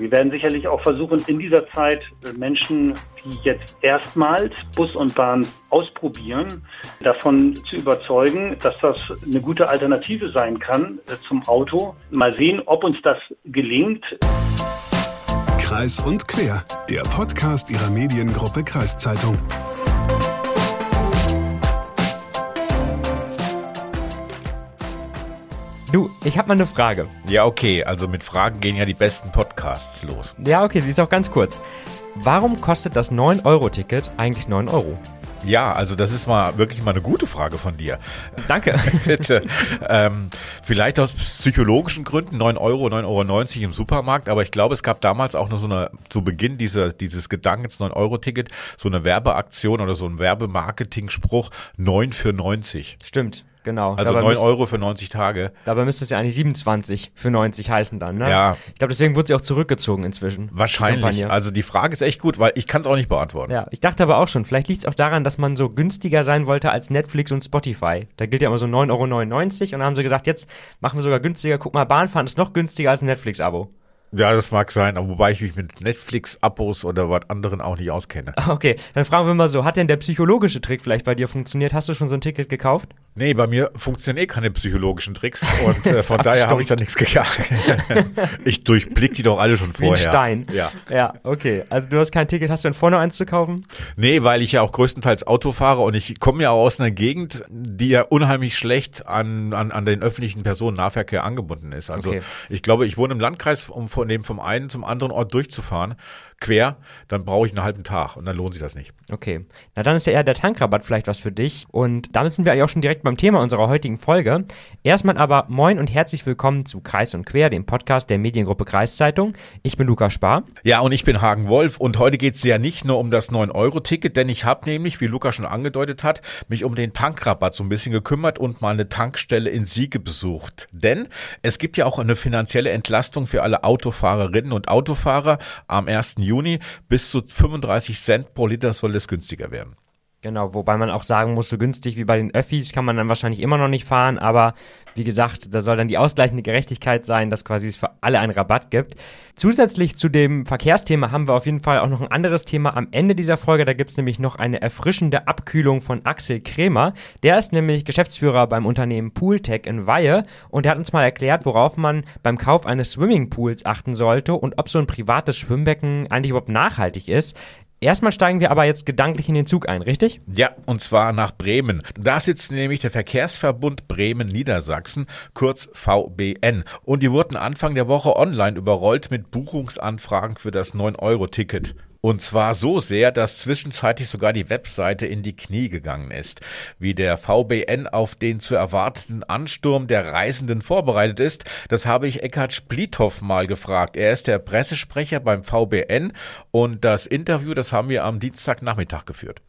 Wir werden sicherlich auch versuchen, in dieser Zeit äh, Menschen, die jetzt erstmals Bus und Bahn ausprobieren, davon zu überzeugen, dass das eine gute Alternative sein kann äh, zum Auto. Mal sehen, ob uns das gelingt. Kreis und Quer, der Podcast Ihrer Mediengruppe Kreiszeitung. Du, ich habe mal eine Frage. Ja, okay, also mit Fragen gehen ja die besten Podcasts los. Ja, okay, sie ist auch ganz kurz. Warum kostet das 9-Euro-Ticket eigentlich 9 Euro? Ja, also das ist mal wirklich mal eine gute Frage von dir. Danke. Bitte. Ähm, vielleicht aus psychologischen Gründen 9 Euro, 9,90 Euro im Supermarkt, aber ich glaube, es gab damals auch noch so eine, zu Beginn dieser, dieses Gedankens 9-Euro-Ticket, so eine Werbeaktion oder so ein Werbemarketing-Spruch 9 für 90. Stimmt. Genau. Also dabei 9 müsst- Euro für 90 Tage. Dabei müsste es ja eigentlich 27 für 90 heißen dann, ne? Ja. Ich glaube, deswegen wurde sie auch zurückgezogen inzwischen. die Wahrscheinlich. Kampagne. Also die Frage ist echt gut, weil ich kann es auch nicht beantworten. Ja, ich dachte aber auch schon, vielleicht liegt es auch daran, dass man so günstiger sein wollte als Netflix und Spotify. Da gilt ja immer so 9,99 Euro und dann haben sie gesagt, jetzt machen wir sogar günstiger. Guck mal, Bahnfahren ist noch günstiger als ein Netflix-Abo. Ja, das mag sein, aber wobei ich mich mit Netflix-Abos oder was anderen auch nicht auskenne. Okay, dann fragen wir mal so, hat denn der psychologische Trick vielleicht bei dir funktioniert? Hast du schon so ein Ticket gekauft? Nee, bei mir funktionieren eh keine psychologischen Tricks und äh, von daher habe ich da nichts gegangen. ich durchblick die doch alle schon Wie ein vorher. Stein. Ja. Ja, okay. Also du hast kein Ticket, hast du denn vor, noch eins zu kaufen? Nee, weil ich ja auch größtenteils Auto fahre und ich komme ja auch aus einer Gegend, die ja unheimlich schlecht an, an, an den öffentlichen Personennahverkehr angebunden ist. Also Okay. ich glaube, ich wohne im Landkreis, um von dem vom einen zum anderen Ort durchzufahren, quer, dann brauche ich einen halben Tag und dann lohnt sich das nicht. Okay. Na dann ist ja eher der Tankrabatt vielleicht was für dich. Und damit sind wir eigentlich auch schon direkt beim Thema unserer heutigen Folge. Erstmal aber moin und herzlich willkommen zu Kreis und Quer, dem Podcast der Mediengruppe Kreiszeitung. Ich bin Lukas Spar. Ja, und ich bin Hagen Wolf und heute geht's ja nicht nur um das 9-Euro-Ticket, denn ich habe nämlich, wie Luca schon angedeutet hat, mich um den Tankrabatt so ein bisschen gekümmert und mal eine Tankstelle in Siege besucht. Denn es gibt ja auch eine finanzielle Entlastung für alle Autofahrerinnen und Autofahrer am 1. Juni. Bis zu 35 Cent pro Liter soll es günstiger werden. Genau, wobei man auch sagen muss, so günstig wie bei den Öffis kann man dann wahrscheinlich immer noch nicht fahren, aber wie gesagt, da soll dann die ausgleichende Gerechtigkeit sein, dass quasi es für alle einen Rabatt gibt. Zusätzlich zu dem Verkehrsthema haben wir auf jeden Fall auch noch ein anderes Thema am Ende dieser Folge. Da gibt es nämlich noch eine erfrischende Abkühlung von Axel Krämer. Der ist nämlich Geschäftsführer beim Unternehmen Pooltech in Weihe und der hat uns mal erklärt, worauf man beim Kauf eines Swimmingpools achten sollte und ob so ein privates Schwimmbecken eigentlich überhaupt nachhaltig ist. Erstmal steigen wir aber jetzt gedanklich in den Zug ein, richtig? Ja, und zwar nach Bremen. Da sitzt nämlich der Verkehrsverbund Bremen Niedersachsen, kurz VBN. Und die wurden Anfang der Woche online überrollt mit Buchungsanfragen für das 9-Euro-Ticket. Und zwar so sehr, dass zwischenzeitlich sogar die Webseite in die Knie gegangen ist. Wie der VBN auf den zu erwartenden Ansturm der Reisenden vorbereitet ist, das habe ich Eckhard Splithoff mal gefragt. Er ist der Pressesprecher beim VBN und das Interview, das haben wir am Dienstagnachmittag geführt.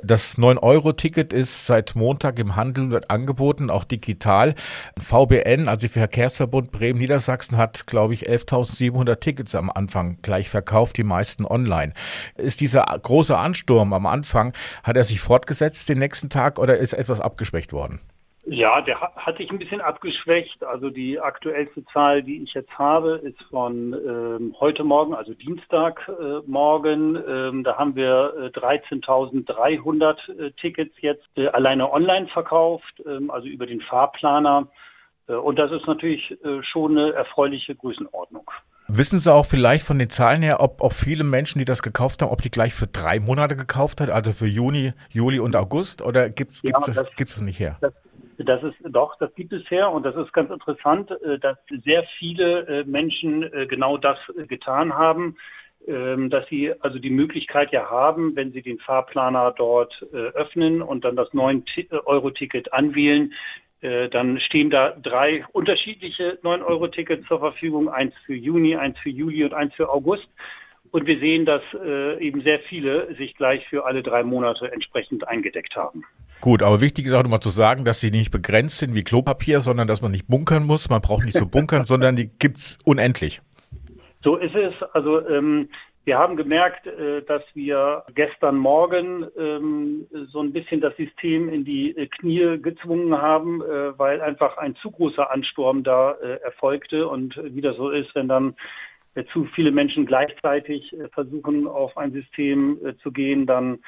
Das 9-Euro-Ticket ist seit Montag im Handel, wird angeboten, auch digital. VBN, also Verkehrsverbund Bremen-Niedersachsen, hat, glaube ich, 11.700 Tickets am Anfang gleich verkauft, die meisten online. Ist dieser große Ansturm am Anfang, hat er sich fortgesetzt den nächsten Tag oder ist etwas abgeschwächt worden? Ja, der ha- hat sich ein bisschen abgeschwächt. Also die aktuellste Zahl, die ich jetzt habe, ist von ähm, heute Morgen, also Dienstagmorgen. Äh, ähm, da haben wir äh, 13.300 äh, Tickets jetzt äh, alleine online verkauft, ähm, also über den Fahrplaner. Äh, und das ist natürlich äh, schon eine erfreuliche Größenordnung. Wissen Sie auch vielleicht von den Zahlen her, ob, ob viele Menschen, die das gekauft haben, ob die gleich für drei Monate gekauft hat, also für Juni, Juli und August? Oder gibt's gibt's Ja, das, das- gibt's das nicht her? Das, das ist doch, das gibt es her und das ist ganz interessant, äh, dass sehr viele äh, Menschen äh, genau das getan haben, ähm, dass sie also die Möglichkeit ja haben, wenn sie den Fahrplaner dort öffnen und dann das 9-Euro-Ticket anwählen, äh, dann stehen da drei unterschiedliche 9-Euro-Tickets zur Verfügung, eins für Juni, eins für Juli und eins für August. Und wir sehen, dass äh, eben sehr viele sich gleich für alle drei Monate entsprechend eingedeckt haben. Gut, aber wichtig ist auch nochmal zu sagen, dass sie nicht begrenzt sind wie Klopapier, sondern dass man nicht bunkern muss. Man braucht nicht so bunkern, sondern die gibt's unendlich. So ist es. Also ähm, Wir haben gemerkt, äh, dass wir gestern Morgen ähm, so ein bisschen das System in die äh, Knie gezwungen haben, äh, weil einfach ein zu großer Ansturm da erfolgte. Und wie das so ist, wenn dann zu viele Menschen gleichzeitig versuchen, auf ein System zu gehen, dann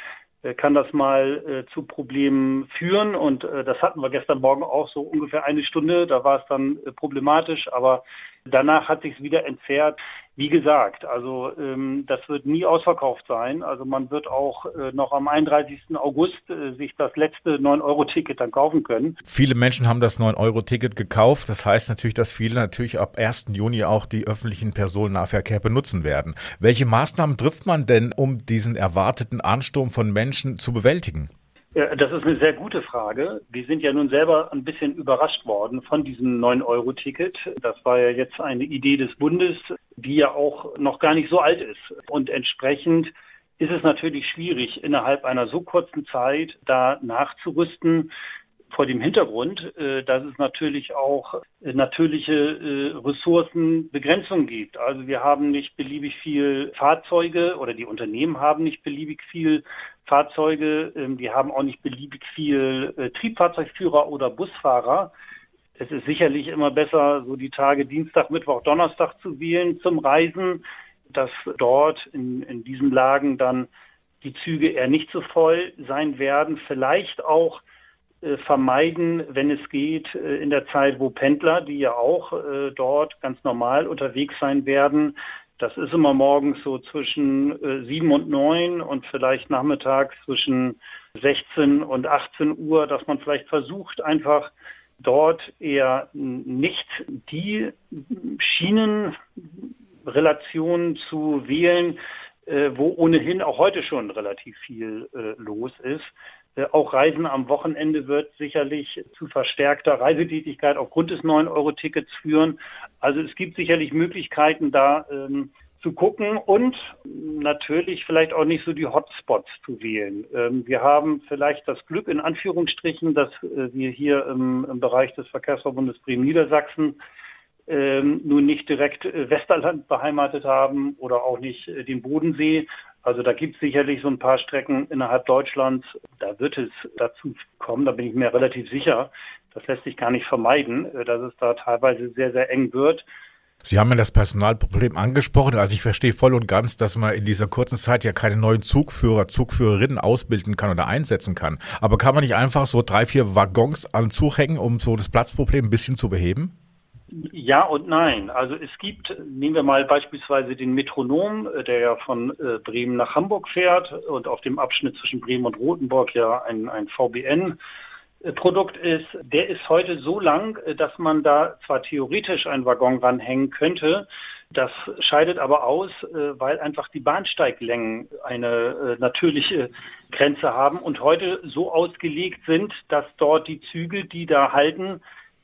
kann das mal zu Problemen führen. Und das hatten wir gestern Morgen auch so ungefähr eine Stunde. Da war es dann problematisch, aber danach hat sich wieder entzerrt. Wie gesagt, also ähm, das wird nie ausverkauft sein. Also man wird auch äh, noch am 31. August äh, sich das letzte 9-Euro-Ticket dann kaufen können. Viele Menschen haben das 9-Euro-Ticket gekauft. Das heißt natürlich, dass viele natürlich ab 1. Juni auch die öffentlichen Personennahverkehr benutzen werden. Welche Maßnahmen trifft man denn, um diesen erwarteten Ansturm von Menschen zu bewältigen? Ja, das ist eine sehr gute Frage. Wir sind ja nun selber ein bisschen überrascht worden von diesem 9-Euro-Ticket. Das war ja jetzt eine Idee des Bundes, die ja auch noch gar nicht so alt ist. Und entsprechend ist es natürlich schwierig, innerhalb einer so kurzen Zeit da nachzurüsten vor dem Hintergrund, äh, dass es natürlich auch äh, natürliche äh, Ressourcenbegrenzungen gibt. Also wir haben nicht beliebig viel Fahrzeuge oder die Unternehmen haben nicht beliebig viel Fahrzeuge, ähm, die haben auch nicht beliebig viel Triebfahrzeugführer oder Busfahrer. Es ist sicherlich immer besser, so die Tage Dienstag, Mittwoch, Donnerstag zu wählen zum Reisen, dass dort in, in diesen Lagen dann die Züge eher nicht so voll sein werden. Vielleicht auch äh, vermeiden, wenn es geht, äh, in der Zeit, wo Pendler, die ja auch äh, dort ganz normal unterwegs sein werden, das ist immer morgens so zwischen sieben und neun und vielleicht nachmittags zwischen 16 und 18 Uhr, dass man vielleicht versucht, einfach dort eher nicht die Schienenrelationen zu wählen, wo ohnehin auch heute schon relativ viel los ist. Äh, auch Reisen am Wochenende wird sicherlich zu verstärkter Reisetätigkeit aufgrund des 9-Euro-Tickets führen. Also es gibt sicherlich Möglichkeiten, da ähm, zu gucken und natürlich vielleicht auch nicht so die Hotspots zu wählen. Ähm, wir haben vielleicht das Glück in Anführungsstrichen, dass äh, wir hier im, im, Bereich des Verkehrsverbundes Bremen Niedersachsen ähm, nun nicht direkt äh, Westerland beheimatet haben oder auch nicht äh, den Bodensee, also da gibt es sicherlich so ein paar Strecken innerhalb Deutschlands, da wird es dazu kommen, da bin ich mir relativ sicher. Das lässt sich gar nicht vermeiden, dass es da teilweise sehr, sehr eng wird. Sie haben ja das Personalproblem angesprochen. Also ich verstehe voll und ganz, dass man in dieser kurzen Zeit ja keine neuen Zugführer, Zugführerinnen ausbilden kann oder einsetzen kann. Aber kann man nicht einfach so drei, vier Waggons an Zug hängen, um so das Platzproblem ein bisschen zu beheben? Ja und nein. Also es gibt, nehmen wir mal beispielsweise den Metronom, äh, der ja von äh, Bremen nach Hamburg fährt und auf dem Abschnitt zwischen Bremen und Rothenburg ja ein, ein VBN Produkt ist, der ist heute so lang, äh, dass man da zwar theoretisch einen Waggon ranhängen könnte, das scheidet aber aus, weil einfach die Bahnsteiglängen eine natürliche Grenze haben und heute so ausgelegt sind, dass dort die Züge, die da halten,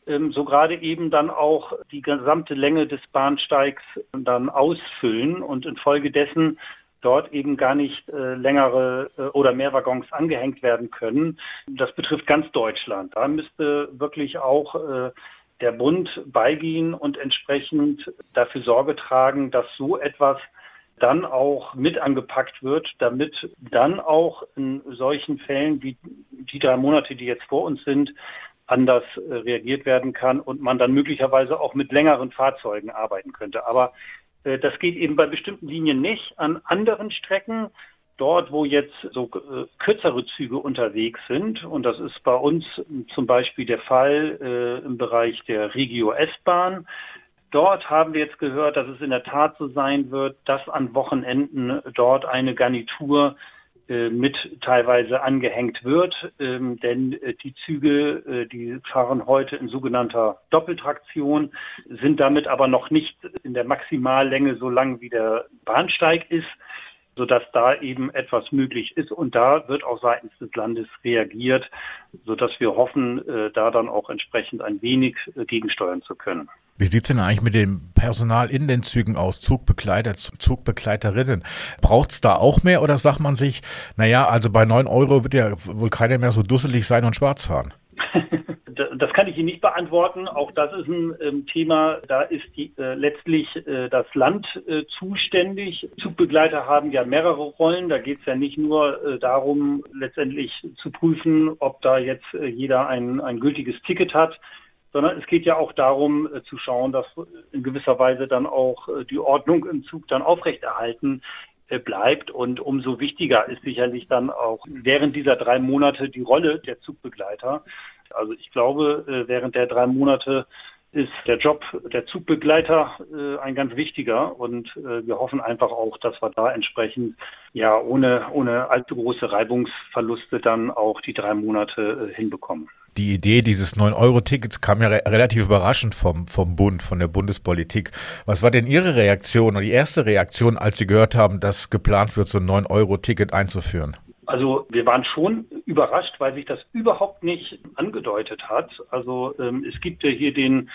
ähm, so gerade eben dann auch die gesamte Länge des Bahnsteigs dann ausfüllen und infolgedessen dort eben gar nicht äh, längere äh, oder mehr Waggons angehängt werden können. Das betrifft ganz Deutschland. Da müsste wirklich auch äh, der Bund beigehen und entsprechend dafür Sorge tragen, dass so etwas dann auch mit angepackt wird, damit dann auch in solchen Fällen wie die drei Monate, die jetzt vor uns sind, anders äh, reagiert werden kann und man dann möglicherweise auch mit längeren Fahrzeugen arbeiten könnte. Aber das geht eben bei bestimmten Linien nicht. An anderen Strecken, dort wo jetzt so äh, kürzere Züge unterwegs sind, und das ist bei uns zum Beispiel der Fall äh, im Bereich der Regio S-Bahn, Dort haben wir jetzt gehört, dass es in der Tat so sein wird, dass an Wochenenden dort eine Garnitur äh, mit teilweise angehängt wird, ähm, denn äh, die Züge, äh, die fahren heute in sogenannter Doppeltraktion, sind damit aber noch nicht in der Maximallänge so lang wie der Bahnsteig ist, sodass da eben etwas möglich ist. Und da wird auch seitens des Landes reagiert, sodass wir hoffen, da dann auch entsprechend ein wenig gegensteuern zu können. Wie sieht's denn eigentlich mit dem Personal in den Zügen aus? Zugbegleiter, Zugbegleiterinnen. Braucht's da auch mehr oder sagt man sich, naja, also bei neun Euro wird ja wohl keiner mehr so dusselig sein und schwarz fahren? das kann ich Ihnen nicht beantworten. Auch das ist ein ähm, Thema. Da ist die, äh, letztlich äh, das Land äh, zuständig. Zugbegleiter haben ja mehrere Rollen. Da geht es ja nicht nur äh, darum, letztendlich zu prüfen, ob da jetzt äh, jeder ein, ein gültiges Ticket hat, sondern es geht ja auch darum äh, zu schauen, dass in gewisser Weise dann auch die Ordnung im Zug dann aufrechterhalten bleibt. Und umso wichtiger ist sicherlich dann auch während dieser drei Monate die Rolle der Zugbegleiter. Also ich glaube, äh, während der drei Monate ist der Job der Zugbegleiter äh, ein ganz wichtiger und äh, wir hoffen einfach auch, dass wir da entsprechend ja ohne, ohne allzu große Reibungsverluste dann auch die drei Monate hinbekommen. Die Idee dieses 9-Euro-Tickets kam ja re relativ überraschend vom, vom Bund, von der Bundespolitik. Was war denn Ihre Reaktion oder die erste Reaktion, als Sie gehört haben, dass geplant wird, so ein 9-Euro-Ticket einzuführen? Also wir waren schon überrascht, weil sich das überhaupt nicht angedeutet hat. Also ähm, es gibt ja hier den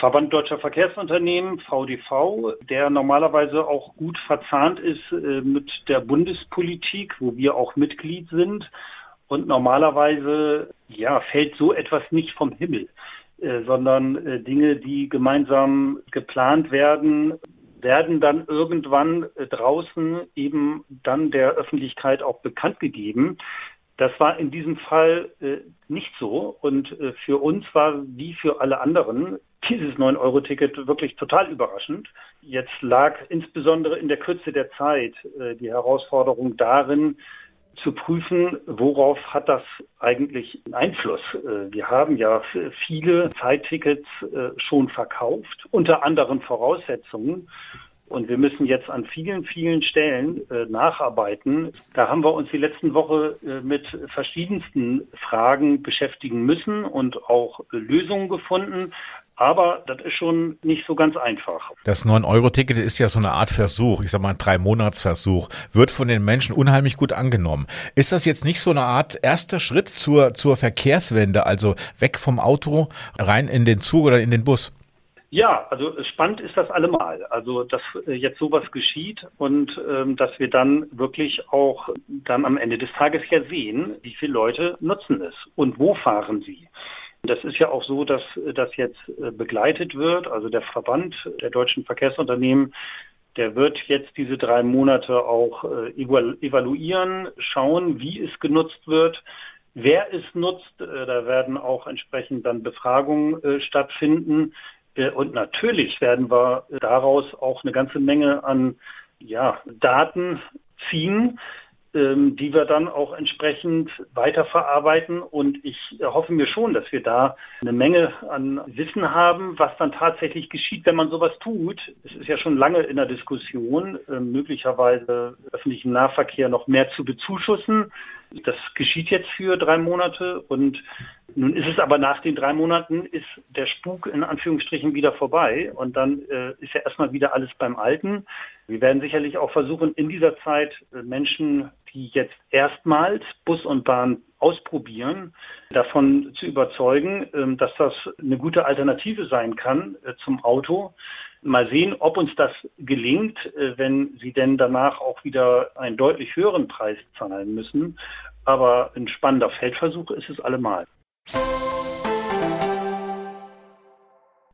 Verband Deutscher Verkehrsunternehmen, VDV, der normalerweise auch gut verzahnt ist äh, mit der Bundespolitik, wo wir auch Mitglied sind. Und normalerweise ja, fällt so etwas nicht vom Himmel, äh, sondern äh, Dinge, die gemeinsam geplant werden, werden dann irgendwann äh, draußen eben dann der Öffentlichkeit auch bekannt gegeben. Das war in diesem Fall äh, nicht so. Und äh, für uns war wie für alle anderen dieses 9-Euro-Ticket wirklich total überraschend. Jetzt lag insbesondere in der Kürze der Zeit äh, die Herausforderung darin, zu prüfen, worauf hat das eigentlich Einfluss. Äh, wir haben ja viele Zeittickets äh, schon verkauft, unter anderen Voraussetzungen. Und wir müssen jetzt an vielen, vielen Stellen äh, nacharbeiten. Da haben wir uns die letzten Woche äh, mit verschiedensten Fragen beschäftigen müssen und auch äh, Lösungen gefunden. Aber das ist schon nicht so ganz einfach. Das 9-Euro-Ticket ist ja so eine Art Versuch, ich sag mal ein Drei-Monats-Versuch, wird von den Menschen unheimlich gut angenommen. Ist das jetzt nicht so eine Art erster Schritt zur, zur Verkehrswende, also weg vom Auto, rein in den Zug oder in den Bus? Ja, also spannend ist das allemal. Also, dass äh, jetzt sowas geschieht und ähm, dass wir dann wirklich auch dann am Ende des Tages ja sehen, wie viele Leute nutzen es und wo fahren sie. Das ist ja auch so, dass das jetzt äh, begleitet wird. Also der Verband der deutschen Verkehrsunternehmen, der wird jetzt diese drei Monate auch äh, evaluieren, schauen, wie es genutzt wird, wer es nutzt. Äh, da werden auch entsprechend dann Befragungen stattfinden. Und natürlich werden wir daraus auch eine ganze Menge an ja, Daten ziehen, ähm, die wir dann auch entsprechend weiterverarbeiten. Und ich hoffe mir schon, dass wir da eine Menge an Wissen haben, was dann tatsächlich geschieht, wenn man sowas tut. Es ist ja schon lange in der Diskussion, äh, möglicherweise öffentlichen Nahverkehr noch mehr zu bezuschussen. Das geschieht jetzt für drei Monate und nun ist es aber nach den drei Monaten ist der Spuk in Anführungsstrichen wieder vorbei und dann äh, ist ja erstmal wieder alles beim Alten. Wir werden sicherlich auch versuchen, in dieser Zeit äh, Menschen, die jetzt erstmals Bus und Bahn ausprobieren, davon zu überzeugen, äh, dass das eine gute Alternative sein kann äh, zum Auto. Mal sehen, ob uns das gelingt, äh, wenn sie denn danach auch wieder einen deutlich höheren Preis zahlen müssen. Aber ein spannender Feldversuch ist es allemal.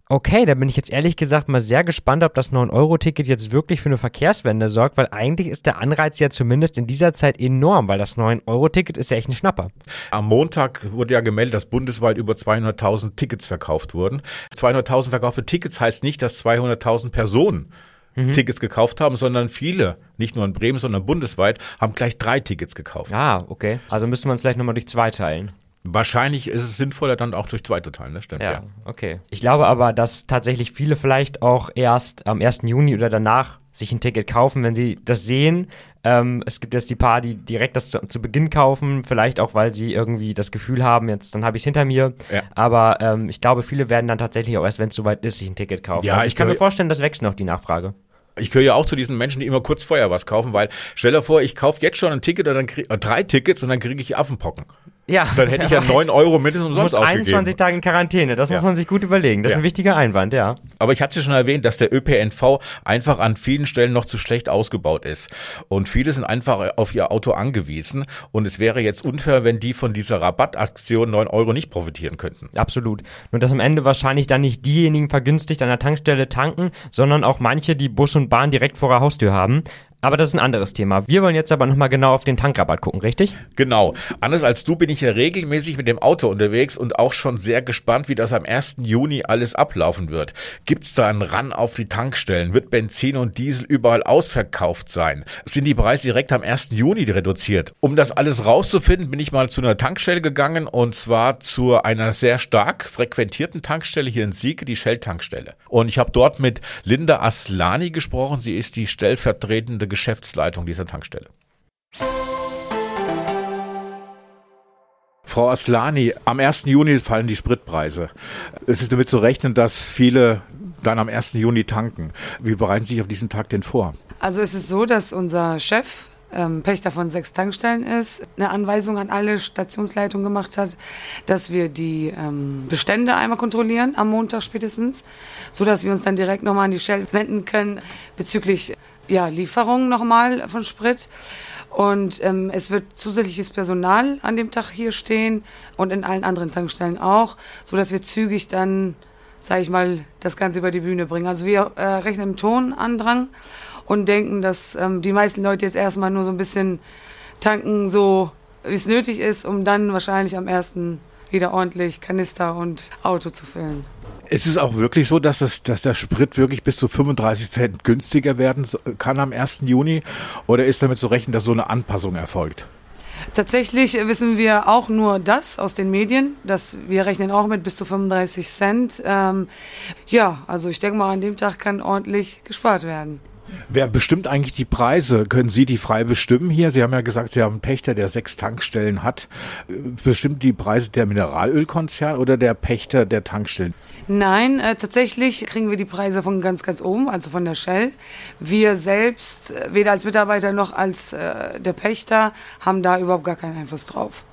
Okay, da bin ich jetzt ehrlich gesagt mal sehr gespannt, ob das 9-Euro-Ticket jetzt wirklich für eine Verkehrswende sorgt, weil eigentlich ist der Anreiz ja zumindest in dieser Zeit enorm, weil das 9-Euro-Ticket ist ja echt ein Schnapper. Am Montag wurde ja gemeldet, dass bundesweit über 200.000 Tickets verkauft wurden. 200.000 verkaufte Tickets heißt nicht, dass 200.000 Personen mhm. Tickets gekauft haben, sondern viele, nicht nur in Bremen, sondern bundesweit, haben gleich drei Tickets gekauft. Ah, okay. Also müsste man es gleich nochmal durch zwei teilen. Wahrscheinlich ist es sinnvoller, dann auch durch zweite teilen, das stimmt. Ja, ja, okay. Ich glaube aber, dass tatsächlich viele vielleicht auch erst am 1. Juni oder danach sich ein Ticket kaufen, wenn sie das sehen. Ähm, es gibt jetzt die paar, die direkt das zu, zu, Beginn kaufen, vielleicht auch, weil sie irgendwie das Gefühl haben, jetzt dann habe ich es hinter mir. Ja. Aber ähm, ich glaube, viele werden dann tatsächlich auch erst, wenn es soweit ist, sich ein Ticket kaufen. Ja, also ich, ich kann mir vorstellen, das wächst noch die Nachfrage. Ich gehöre ja auch zu diesen Menschen, die immer kurz vorher was kaufen, weil stell dir vor, ich kaufe jetzt schon ein Ticket oder dann krieg, äh, drei Tickets und dann kriege ich Affenpocken. Ja. Dann hätte ich ja 9 Euro mindestens umsonst ausgegeben. 21 Tage in Quarantäne, das Ja. muss man sich gut überlegen. Das ist Ja. ein wichtiger Einwand, ja. Aber ich hatte schon erwähnt, dass der ÖPNV einfach an vielen Stellen noch zu schlecht ausgebaut ist. Und viele sind einfach auf ihr Auto angewiesen. Und es wäre jetzt unfair, wenn die von dieser Rabattaktion 9 Euro nicht profitieren könnten. Absolut. Nur dass am Ende wahrscheinlich dann nicht diejenigen vergünstigt an der Tankstelle tanken, sondern auch manche, die Bus und Bahn direkt vor der Haustür haben. Aber das ist ein anderes Thema. Wir wollen jetzt aber nochmal genau auf den Tankrabatt gucken, richtig? Genau. Anders als du bin ich ja regelmäßig mit dem Auto unterwegs und auch schon sehr gespannt, wie das am 1. Juni alles ablaufen wird. Gibt's da einen Ran auf die Tankstellen? Wird Benzin und Diesel überall ausverkauft sein? Sind die Preise direkt am 1. Juni reduziert? Um das alles rauszufinden, bin ich mal zu einer Tankstelle gegangen und zwar zu einer sehr stark frequentierten Tankstelle hier in Sieke, die Shell-Tankstelle. Und ich habe dort mit Linda Aslani gesprochen. Sie ist die stellvertretende Geschäftsleitung dieser Tankstelle. Frau Aslani, am 1. Juni fallen die Spritpreise. Es ist damit zu rechnen, dass viele dann am 1. Juni tanken. Wie bereiten Sie sich auf diesen Tag denn vor? Also es ist so, dass unser Chef ähm, Pächter von sechs Tankstellen ist, eine Anweisung an alle Stationsleitungen gemacht hat, dass wir die ähm, Bestände einmal kontrollieren, am Montag spätestens, so dass wir uns dann direkt nochmal an die Shell wenden können bezüglich ja, Lieferungen nochmal von Sprit. Und ähm, es wird zusätzliches Personal an dem Tag hier stehen und in allen anderen Tankstellen auch, so dass wir zügig dann, sage ich mal, das Ganze über die Bühne bringen. Also wir äh, rechnen im Tonandrang und denken, dass ähm, die meisten Leute jetzt erstmal nur so ein bisschen tanken, so wie es nötig ist, um dann wahrscheinlich am ersten wieder ordentlich Kanister und Auto zu füllen. Ist es auch wirklich so, dass, es, dass der Sprit wirklich bis zu 35 Cent günstiger werden kann am 1. Juni? Oder ist damit zu rechnen, dass so eine Anpassung erfolgt? Tatsächlich wissen wir auch nur das aus den Medien, dass wir rechnen auch mit bis zu 35 Cent. Ähm, ja, also ich denke mal, an dem Tag kann ordentlich gespart werden. Wer bestimmt eigentlich die Preise? Können Sie die frei bestimmen hier? Sie haben ja gesagt, Sie haben einen Pächter, der sechs Tankstellen hat. Bestimmt die Preise der Mineralölkonzern oder der Pächter der Tankstellen? Nein, äh, tatsächlich kriegen wir die Preise von ganz, ganz oben, also von der Shell. Wir selbst, äh, weder als Mitarbeiter noch als äh, der Pächter, haben da überhaupt gar keinen Einfluss drauf.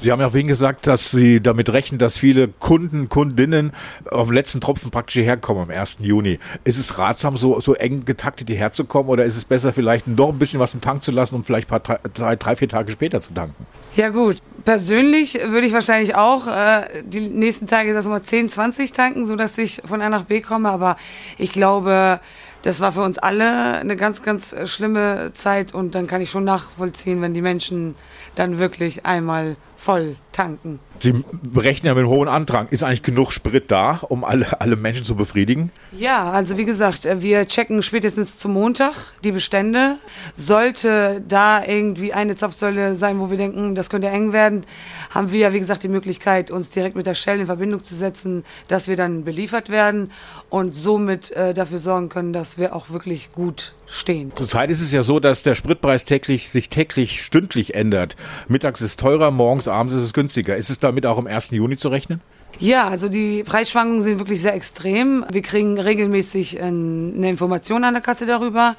Sie haben ja auch wen gesagt, dass Sie damit rechnen, dass viele Kunden, Kundinnen auf den letzten Tropfen praktisch hierher kommen am 1. Juni. Ist es ratsam, so, so eng getaktet hierher zu kommen oder ist es besser, vielleicht noch ein bisschen was im Tank zu lassen und vielleicht paar, drei, drei, vier Tage später zu tanken? Ja gut, persönlich würde ich wahrscheinlich auch äh, die nächsten Tage das mal 10, 20 tanken, so dass ich von A nach B komme. Aber ich glaube, das war für uns alle eine ganz, ganz schlimme Zeit und dann kann ich schon nachvollziehen, wenn die Menschen dann wirklich einmal voll tanken. Sie berechnen ja mit einem hohen Andrang. Ist eigentlich genug Sprit da, um alle, alle Menschen zu befriedigen? Ja, also wie gesagt, äh, wir checken spätestens zum Montag die Bestände. Sollte da irgendwie eine Zapfsäule sein, wo wir denken, das könnte eng werden, haben wir, wie gesagt, die Möglichkeit, uns direkt mit der Shell in Verbindung zu setzen, dass wir dann beliefert werden und somit äh, dafür sorgen können, dass wir auch wirklich gut stehen. Zurzeit ist es ja so, dass der Spritpreis täglich, sich täglich, stündlich ändert. Mittags ist teurer, morgens, abends ist es günstiger. Ist es damit auch am 1. Juni zu rechnen? Ja, also die Preisschwankungen sind wirklich sehr extrem. Wir kriegen regelmäßig äh, eine Information an der Kasse darüber.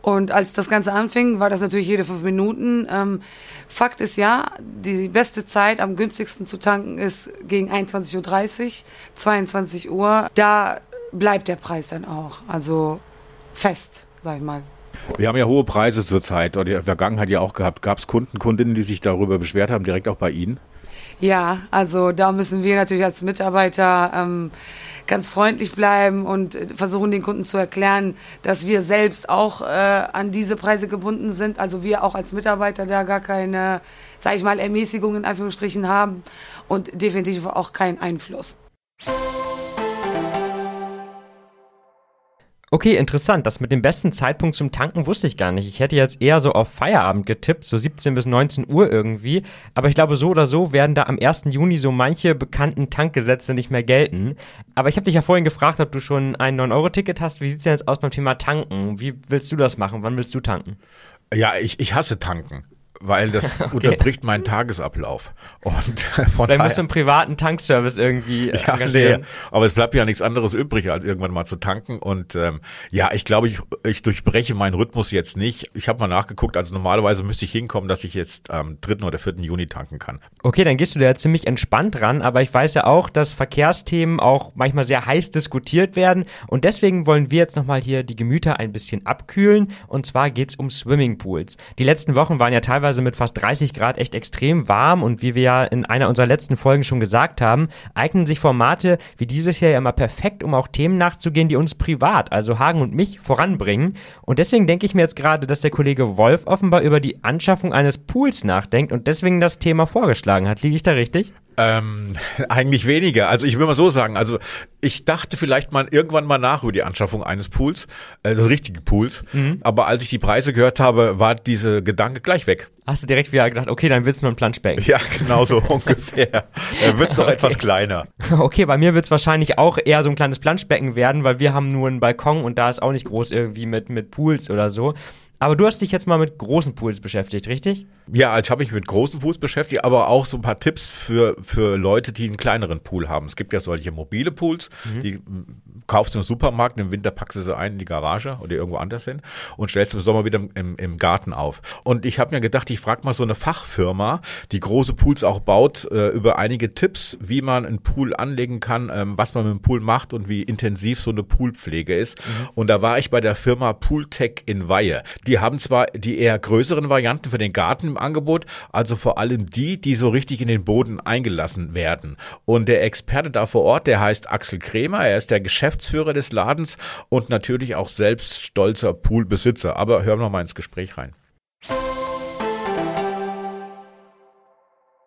Und als das Ganze anfing, war das natürlich jede fünf Minuten. Ähm, Fakt ist ja, die beste Zeit am günstigsten zu tanken ist gegen 21.30 Uhr, 22 Uhr. Da bleibt der Preis dann auch. Also fest, sag ich mal. Wir haben ja hohe Preise zurzeit, oder in der Vergangenheit ja auch gehabt. Gab es Kunden, Kundinnen, die sich darüber beschwert haben, direkt auch bei Ihnen? Ja, also da müssen wir natürlich als Mitarbeiter ähm, ganz freundlich bleiben und versuchen den Kunden zu erklären, dass wir selbst auch äh, an diese Preise gebunden sind. Also wir auch als Mitarbeiter da gar keine, sage ich mal, Ermäßigung in Anführungsstrichen haben und definitiv auch keinen Einfluss. Okay, interessant. Das mit dem besten Zeitpunkt zum Tanken wusste ich gar nicht. Ich hätte jetzt eher so auf Feierabend getippt, so 17 bis 19 Uhr irgendwie. Aber ich glaube, so oder so werden da am 1. Juni so manche bekannten Tankgesetze nicht mehr gelten. Aber ich habe dich ja vorhin gefragt, ob du schon ein 9-Euro-Ticket hast. Wie sieht's denn jetzt aus beim Thema Tanken? Wie willst du das machen? Wann willst du tanken? Ja, ich, ich hasse tanken. Weil das okay. unterbricht meinen Tagesablauf. Und von Dann musst du einen privaten Tankservice irgendwie ja, engagieren. Nee, aber es bleibt ja nichts anderes übrig, als irgendwann mal zu tanken. Und ähm, ja, ich glaube, ich, ich durchbreche meinen Rhythmus jetzt nicht. Ich habe mal nachgeguckt, also normalerweise müsste ich hinkommen, dass ich jetzt am 3. oder 4. Juni tanken kann. Okay, dann gehst du da ziemlich entspannt ran, aber ich weiß ja auch, dass Verkehrsthemen auch manchmal sehr heiß diskutiert werden. Und deswegen wollen wir jetzt nochmal hier die Gemüter ein bisschen abkühlen. Und zwar geht's um Swimmingpools. Die letzten Wochen waren ja teilweise mit fast 30 Grad echt extrem warm und wie wir ja in einer unserer letzten Folgen schon gesagt haben, eignen sich Formate wie dieses hier ja immer perfekt, um auch Themen nachzugehen, die uns privat, also Hagen und mich, voranbringen. Und deswegen denke ich mir jetzt gerade, dass der Kollege Wolf offenbar über die Anschaffung eines Pools nachdenkt und deswegen das Thema vorgeschlagen hat. Liege ich da richtig? Ähm, eigentlich weniger. Also ich will mal so sagen, also ich dachte vielleicht mal irgendwann mal nach über die Anschaffung eines Pools, also richtige Pools. Mhm. Aber als ich die Preise gehört habe, war diese Gedanke gleich weg. Hast du direkt wieder gedacht, okay, dann wird's nur ein Planschbecken. Ja, genau so ungefähr. Dann wird's doch okay. etwas kleiner. Okay, bei mir wird's wahrscheinlich auch eher so ein kleines Planschbecken werden, weil wir haben nur einen Balkon und da ist auch nicht groß irgendwie mit, mit Pools oder so. Aber du hast dich jetzt mal mit großen Pools beschäftigt, richtig? Ja, ich habe mich mit großen Pools beschäftigt, aber auch so ein paar Tipps für, für Leute, die einen kleineren Pool haben. Es gibt ja solche mobile Pools, mhm. die kaufst du im Supermarkt, im Winter packst du sie ein in die Garage oder irgendwo anders hin und stellst im Sommer wieder im, im Garten auf. Und ich habe mir gedacht, ich frage mal so eine Fachfirma, die große Pools auch baut, äh, über einige Tipps, wie man einen Pool anlegen kann, ähm, was man mit dem Pool macht und wie intensiv so eine Poolpflege ist. Mhm. Und da war ich bei der Firma Pooltech in Weihe. Die haben zwar die eher größeren Varianten für den Garten im Angebot, also vor allem die, die so richtig in den Boden eingelassen werden. Und der Experte da vor Ort, der heißt Axel Kremer, er ist der Geschäftsführer des Ladens und natürlich auch selbst stolzer Poolbesitzer. Aber hören wir mal ins Gespräch rein.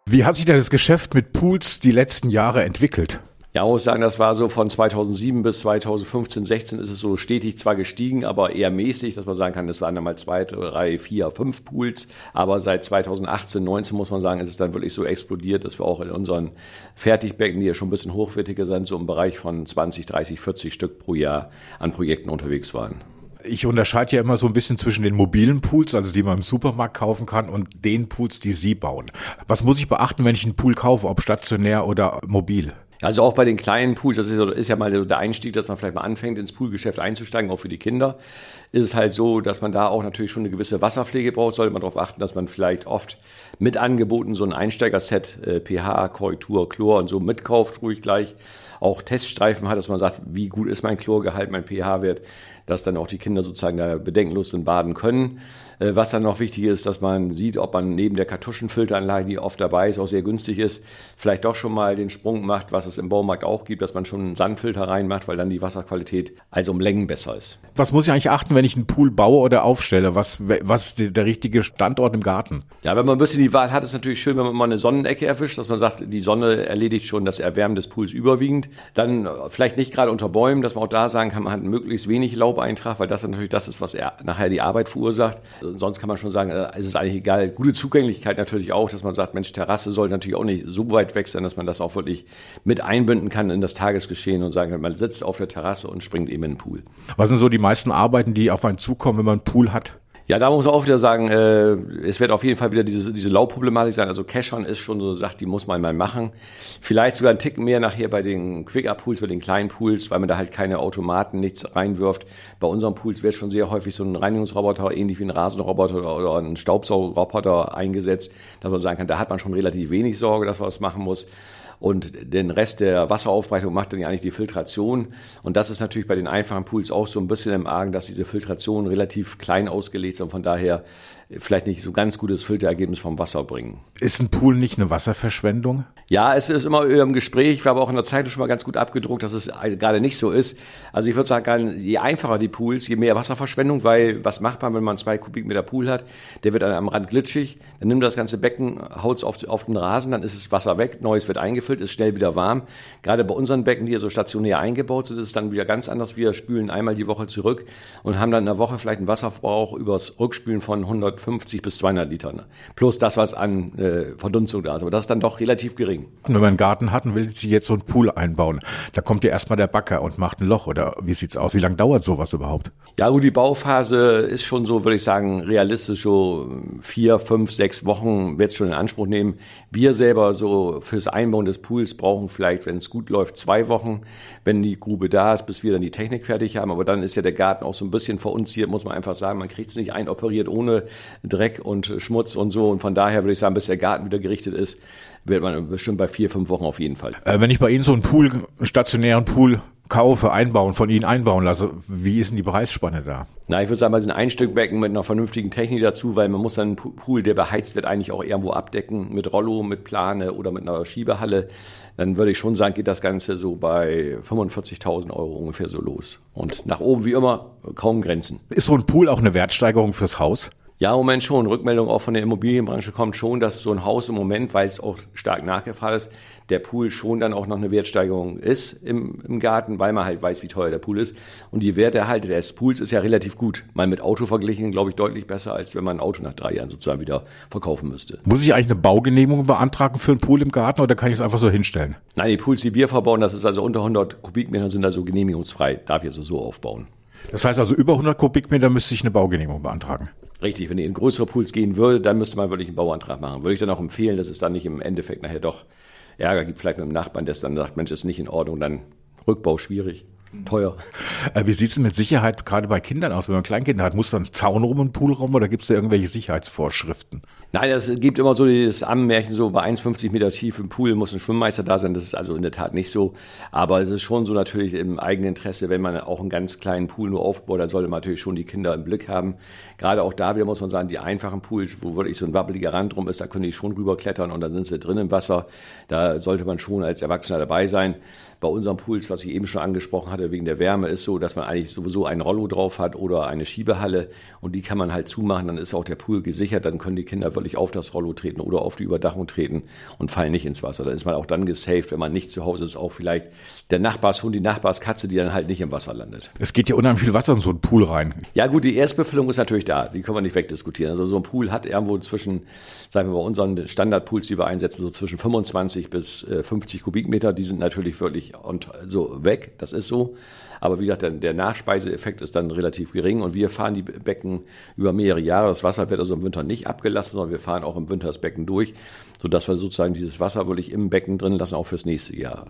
Wie hat sich denn das Geschäft mit Pools die letzten Jahre entwickelt? Ja, man muss sagen, das war so von 2007 bis 2015, 16 ist es so stetig zwar gestiegen, aber eher mäßig, dass man sagen kann, das waren dann mal zwei, drei, vier, fünf Pools. Aber seit 2018, 19 muss man sagen, ist es dann wirklich so explodiert, dass wir auch in unseren Fertigbecken, die ja schon ein bisschen hochwertiger sind, so im Bereich von 20, 30, 40 Stück pro Jahr an Projekten unterwegs waren. Ich unterscheide ja immer so ein bisschen zwischen den mobilen Pools, also die man im Supermarkt kaufen kann, und den Pools, die Sie bauen. Was muss ich beachten, wenn ich einen Pool kaufe, ob stationär oder mobil? Also auch bei den kleinen Pools, das ist, ja mal der Einstieg, dass man vielleicht mal anfängt, ins Poolgeschäft einzusteigen, auch für die Kinder, ist es halt so, dass man da auch natürlich schon eine gewisse Wasserpflege braucht. Sollte man darauf achten, dass man vielleicht oft mit Angeboten so ein Einsteigerset, äh, pH, Korrektur, Chlor und so mitkauft, ruhig gleich. Auch Teststreifen hat, dass man sagt, wie gut ist mein Chlorgehalt, mein pH-Wert, dass dann auch die Kinder sozusagen da bedenkenlos drin baden können. Äh, was dann noch wichtig ist, dass man sieht, ob man neben der Kartuschenfilteranlage, die oft dabei ist, auch sehr günstig ist, vielleicht doch schon mal den Sprung macht, was es im Baumarkt auch gibt, dass man schon einen Sandfilter reinmacht, weil dann die Wasserqualität also um Längen besser ist. Was muss ich eigentlich achten, wenn ich einen Pool baue oder aufstelle? Was, was ist der richtige Standort im Garten? Ja, wenn man ein bisschen die Wahl hat, ist es natürlich schön, wenn man mal eine Sonnenecke erwischt, dass man sagt, die Sonne erledigt schon das Erwärmen des Pools überwiegend. Dann vielleicht nicht gerade unter Bäumen, dass man auch da sagen kann, man hat möglichst wenig Laubeintrag, weil das natürlich das ist, was nachher die Arbeit verursacht sonst kann man schon sagen, äh, es ist eigentlich egal. Gute Zugänglichkeit natürlich auch, dass man sagt, Mensch, Terrasse soll natürlich auch nicht so weit weg sein, dass man das auch wirklich mit einbinden kann in das Tagesgeschehen und sagen kann, man sitzt auf der Terrasse und springt eben in den Pool. Was sind so die meisten Arbeiten, die auf einen zukommen, wenn man einen Pool hat? Ja, da muss man auch wieder sagen, äh, es wird auf jeden Fall wieder diese, diese Laubproblematik sein. Also Cashon ist schon so eine Sache, die muss man mal machen. Vielleicht sogar ein Tick mehr nachher bei den Quick-Up-Pools, bei den kleinen Pools, weil man da halt keine Automaten, nichts reinwirft. Bei unseren Pools wird schon sehr häufig so ein Reinigungsroboter, ähnlich wie ein Rasenroboter oder, oder ein Staubsaugerroboter eingesetzt, dass man sagen kann, da hat man schon relativ wenig Sorge, dass man was machen muss. Und den Rest der Wasseraufbereitung macht dann ja eigentlich die Filtration. Und das ist natürlich bei den einfachen Pools auch so ein bisschen im Argen, dass diese Filtration relativ klein ausgelegt ist und von daher vielleicht nicht so ganz gutes Filterergebnis vom Wasser bringen. Ist ein Pool nicht eine Wasserverschwendung? Ja, es ist immer im Gespräch, war aber auch in der Zeitung schon mal ganz gut abgedruckt, dass es gerade nicht so ist. Also ich würde sagen, je einfacher die Pools, je mehr Wasserverschwendung, weil was macht man, wenn man zwei Kubikmeter Pool hat? Der wird dann am Rand glitschig, dann nimmt das ganze Becken, haut es auf, auf den Rasen, dann ist das Wasser weg, neues wird eingefüllt, ist schnell wieder warm. Gerade bei unseren Becken, die hier so stationär eingebaut sind, ist es dann wieder ganz anders. Wir spülen einmal die Woche zurück und haben dann in der Woche vielleicht einen Wasserverbrauch übers Rückspülen von 100 150 bis 200 Liter. Ne? Plus das, was an äh, Verdunstung da ist. Aber das ist dann doch relativ gering. Und wenn man einen Garten hat und will sich jetzt so einen Pool einbauen, da kommt ja erstmal der Bagger und macht ein Loch. Oder wie sieht's aus? Wie lange dauert sowas überhaupt? Ja, gut, die Bauphase ist schon so, würde ich sagen, realistisch so vier, fünf, sechs Wochen wird es schon in Anspruch nehmen. Wir selber so fürs Einbauen des Pools brauchen vielleicht, wenn es gut läuft, zwei Wochen, wenn die Grube da ist, bis wir dann die Technik fertig haben. Aber dann ist ja der Garten auch so ein bisschen verunziert, muss man einfach sagen. Man kriegt es nicht einoperiert ohne Dreck und Schmutz und so. Und von daher würde ich sagen, bis der Garten wieder gerichtet ist, wird man bestimmt bei vier, fünf Wochen auf jeden Fall. Äh, wenn ich bei Ihnen so einen Pool, einen stationären Pool kaufe, einbauen, von Ihnen einbauen lasse, wie ist denn die Preisspanne da? Na, ich würde sagen, mal sind ein Stückbecken mit einer vernünftigen Technik dazu, weil man muss dann einen Pool, der beheizt wird, eigentlich auch irgendwo abdecken mit Rollo, mit Plane oder mit einer Schiebehalle. Dann würde ich schon sagen, geht das Ganze so bei 45.000 Euro ungefähr so los. Und nach oben wie immer kaum Grenzen. Ist so ein Pool auch eine Wertsteigerung fürs Haus? Ja, im Moment schon. Rückmeldung auch von der Immobilienbranche kommt schon, dass so ein Haus im Moment, weil es auch stark nachgefragt ist, der Pool schon dann auch noch eine Wertsteigerung ist im, im Garten, weil man halt weiß, wie teuer der Pool ist. Und die Werterhalte des Pools ist ja relativ gut. Mal mit Auto verglichen, glaube ich, deutlich besser, als wenn man ein Auto nach drei Jahren sozusagen wieder verkaufen müsste. Muss ich eigentlich eine Baugenehmigung beantragen für einen Pool im Garten oder kann ich es einfach so hinstellen? Nein, die Pools, die wir verbauen, das ist also unter 100 Kubikmetern, sind also genehmigungsfrei. Darf ich also so aufbauen. Das heißt also, über 100 Kubikmeter müsste ich eine Baugenehmigung beantragen. Richtig, wenn ihr in größere Pools gehen würde, dann müsste man wirklich einen Bauantrag machen. Würde ich dann auch empfehlen, dass es dann nicht im Endeffekt nachher doch Ärger gibt, vielleicht mit dem Nachbarn, der dann sagt, Mensch, ist nicht in Ordnung, dann Rückbau schwierig teuer. Äh, wie sieht es mit Sicherheit gerade bei Kindern aus, wenn man Kleinkinder hat? Muss da ein Zaun rum und Pool rum oder gibt es da irgendwelche Sicherheitsvorschriften? Nein, es gibt immer so dieses Ammenmärchen, so bei 1,50 Meter tief im Pool muss ein Schwimmmeister da sein. Das ist also in der Tat nicht so. Aber es ist schon so natürlich im eigenen Interesse, wenn man auch einen ganz kleinen Pool nur aufbaut, dann sollte man natürlich schon die Kinder im Blick haben. Gerade auch da wieder muss man sagen, die einfachen Pools, wo wirklich so ein wabbeliger Rand drum ist, da können die schon rüberklettern und dann sind sie drin im Wasser. Da sollte man schon als Erwachsener dabei sein. Bei unseren Pools, was ich eben schon angesprochen hatte, wegen der Wärme, ist so, dass man eigentlich sowieso ein Rollo drauf hat oder eine Schiebehalle und die kann man halt zumachen, dann ist auch der Pool gesichert, dann können die Kinder wirklich auf das Rollo treten oder auf die Überdachung treten und fallen nicht ins Wasser. Dann ist man auch dann gesaved, wenn man nicht zu Hause ist, auch vielleicht der Nachbarshund, die Nachbarskatze, die dann halt nicht im Wasser landet. Es geht ja unheimlich viel Wasser in so einen Pool rein. Ja gut, die Erstbefüllung ist natürlich da, die können wir nicht wegdiskutieren. Also so ein Pool hat irgendwo zwischen, sagen wir bei unseren Standardpools, die wir einsetzen, so zwischen 25 bis 50 äh, Kubikmeter, die sind natürlich wirklich und so weg, das ist so. Aber wie gesagt, der, der Nachspeiseeffekt ist dann relativ gering und wir fahren die Becken über mehrere Jahre. Das Wasser wird also im Winter nicht abgelassen, sondern wir fahren auch im Winter das Becken durch, sodass wir sozusagen dieses Wasser wirklich im Becken drin lassen, auch fürs nächste Jahr.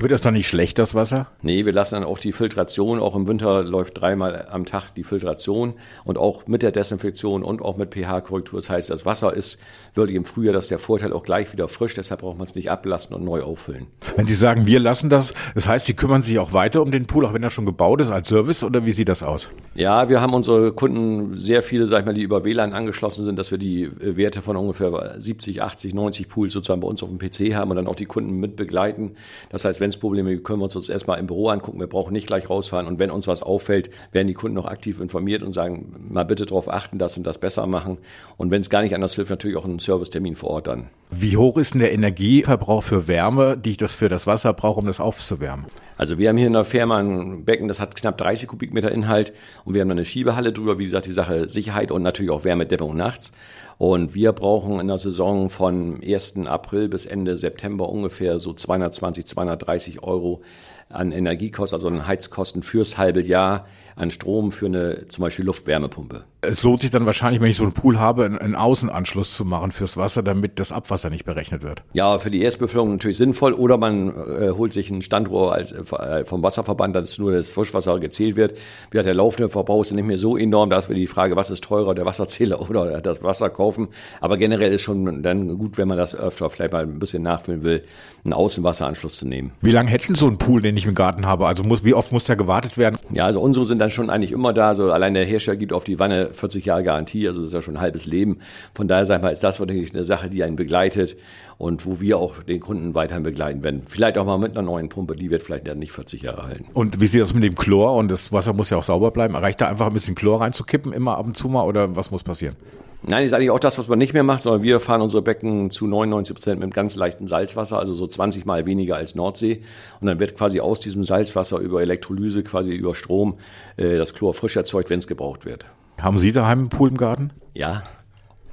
Wird das dann nicht schlecht, das Wasser? Nee, wir lassen dann auch die Filtration, auch im Winter läuft dreimal am Tag die Filtration und auch mit der Desinfektion und auch mit pH-Korrektur. Das heißt, das Wasser ist wirklich im Frühjahr, das ist der Vorteil auch gleich wieder frisch, deshalb braucht man es nicht ablassen und neu auffüllen. Wenn Sie sagen, wir lassen das, das heißt, Sie kümmern sich auch weiter um den Pool, auch wenn er schon gebaut ist als Service oder wie sieht das aus? Ja, wir haben unsere Kunden sehr viele, sag ich mal, die über WLAN angeschlossen sind, dass wir die äh, Werte von ungefähr 70, 80, 90 Pools sozusagen bei uns auf dem PC haben und dann auch die Kunden mit begleiten. Das heißt, wenn gibt, können wir uns das erstmal im Büro angucken. Wir brauchen nicht gleich rausfahren. Und wenn uns was auffällt, werden die Kunden noch aktiv informiert und sagen, mal bitte darauf achten, das und das besser machen. Und wenn es gar nicht anders hilft, natürlich auch einen Servicetermin vor Ort dann. Wie hoch ist denn der Energieverbrauch für Wärme, die ich das für das Wasser brauche, um das aufzuwärmen? Also wir haben hier in der Firma ein Becken, das hat knapp 30 Kubikmeter Inhalt und wir haben eine Schiebehalle drüber, wie gesagt, die Sache Sicherheit und natürlich auch Wärmedämmung nachts. Und wir brauchen in der Saison von 1. April bis Ende September ungefähr so 220, 230 Euro an Energiekosten, also an Heizkosten fürs halbe Jahr an Strom für eine zum Beispiel Luftwärmepumpe. Es lohnt sich dann wahrscheinlich, wenn ich so einen Pool habe, einen Außenanschluss zu machen fürs Wasser, damit das Abwasser nicht berechnet wird. Ja, für die Erstbefüllung natürlich sinnvoll. Oder man äh, holt sich ein Standrohr als, äh, vom Wasserverband, dass nur das Frischwasser gezählt wird. Wie der laufende Verbrauch ist nicht mehr so enorm. Da ist wieder die Frage, was ist teurer, der Wasserzähler oder das Wasser kaufen. Aber generell ist schon dann gut, wenn man das öfter vielleicht mal ein bisschen nachfüllen will, einen Außenwasseranschluss zu nehmen. Wie lange hätte so ein Pool, den ich im Garten habe? Also muss, wie oft muss der gewartet werden? Ja, also unsere sind dann schon eigentlich immer da. So allein der Hersteller gibt auf die Wanne 40 Jahre Garantie, also das ist ja schon ein halbes Leben. Von daher sag ich mal, ist das wirklich eine Sache, die einen begleitet und wo wir auch den Kunden weiterhin begleiten werden. Vielleicht auch mal mit einer neuen Pumpe, die wird vielleicht dann nicht 40 Jahre halten. Und wie sieht das mit dem Chlor? Und das Wasser muss ja auch sauber bleiben. Reicht da einfach ein bisschen Chlor reinzukippen, immer ab und zu mal, oder was muss passieren? Nein, ist eigentlich auch das, was man nicht mehr macht, sondern wir fahren unsere Becken zu 99 Prozent mit ganz leichtem Salzwasser, also so 20 mal weniger als Nordsee. Und dann wird quasi aus diesem Salzwasser über Elektrolyse, quasi über Strom, äh, das Chlor frisch erzeugt, wenn es gebraucht wird. Haben Sie daheim einen Pool im Garten? Ja,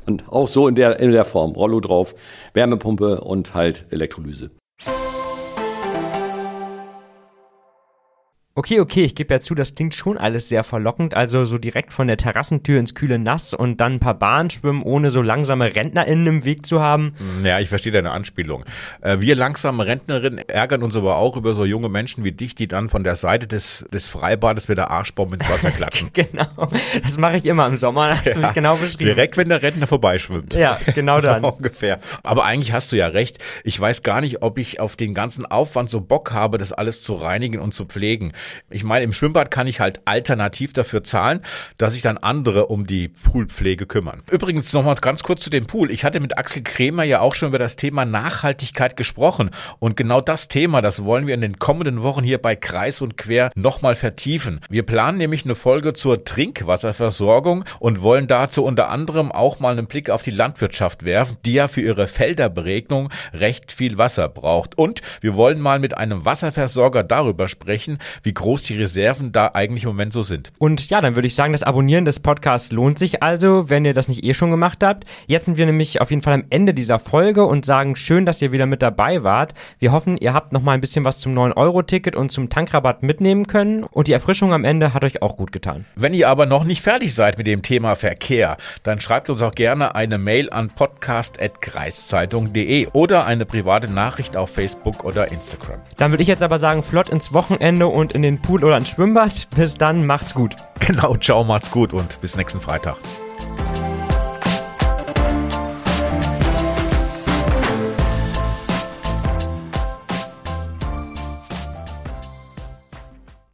Und auch so in der, in der Form. Rollo drauf, Wärmepumpe und halt Elektrolyse. Okay, okay, ich gebe ja zu, das klingt schon alles sehr verlockend. Also so direkt von der Terrassentür ins kühle Nass und dann ein paar Bahnen schwimmen, ohne so langsame RentnerInnen im Weg zu haben. Ja, ich verstehe deine Anspielung. Äh, wir langsame Rentnerinnen ärgern uns aber auch über so junge Menschen wie dich, die dann von der Seite des, des Freibades mit der Arschbombe ins Wasser klatschen. genau, das mache ich immer im Sommer, hast ja, du mich genau beschrieben. Direkt, wenn der Rentner vorbeischwimmt. Ja, genau dann. so ungefähr. Aber eigentlich hast du ja recht. Ich weiß gar nicht, ob ich auf den ganzen Aufwand so Bock habe, das alles zu reinigen und zu pflegen. Ich meine, im Schwimmbad kann ich halt alternativ dafür zahlen, dass sich dann andere um die Poolpflege kümmern. Übrigens nochmal ganz kurz zu dem Pool. Ich hatte mit Axel Kremer ja auch schon über das Thema Nachhaltigkeit gesprochen. Und genau das Thema, das wollen wir in den kommenden Wochen hier bei Kreis und Quer nochmal vertiefen. Wir planen nämlich eine Folge zur Trinkwasserversorgung und wollen dazu unter anderem auch mal einen Blick auf die Landwirtschaft werfen, die ja für ihre Felderberegnung recht viel Wasser braucht. Und wir wollen mal mit einem Wasserversorger darüber sprechen, wie groß die Reserven da eigentlich im Moment so sind. Und ja, dann würde ich sagen, das Abonnieren des Podcasts lohnt sich also, wenn ihr das nicht eh schon gemacht habt. Jetzt sind wir nämlich auf jeden Fall am Ende dieser Folge und sagen schön, dass ihr wieder mit dabei wart. Wir hoffen, ihr habt noch mal ein bisschen was zum 9-Euro-Ticket und zum Tankrabatt mitnehmen können und die Erfrischung am Ende hat euch auch gut getan. Wenn ihr aber noch nicht fertig seid mit dem Thema Verkehr, dann schreibt uns auch gerne eine Mail an podcast.kreiszeitung.de oder eine private Nachricht auf Facebook oder Instagram. Dann würde ich jetzt aber sagen, flott ins Wochenende und in den Pool oder ins Schwimmbad. Bis dann, macht's gut. Genau, ciao, macht's gut und bis nächsten Freitag.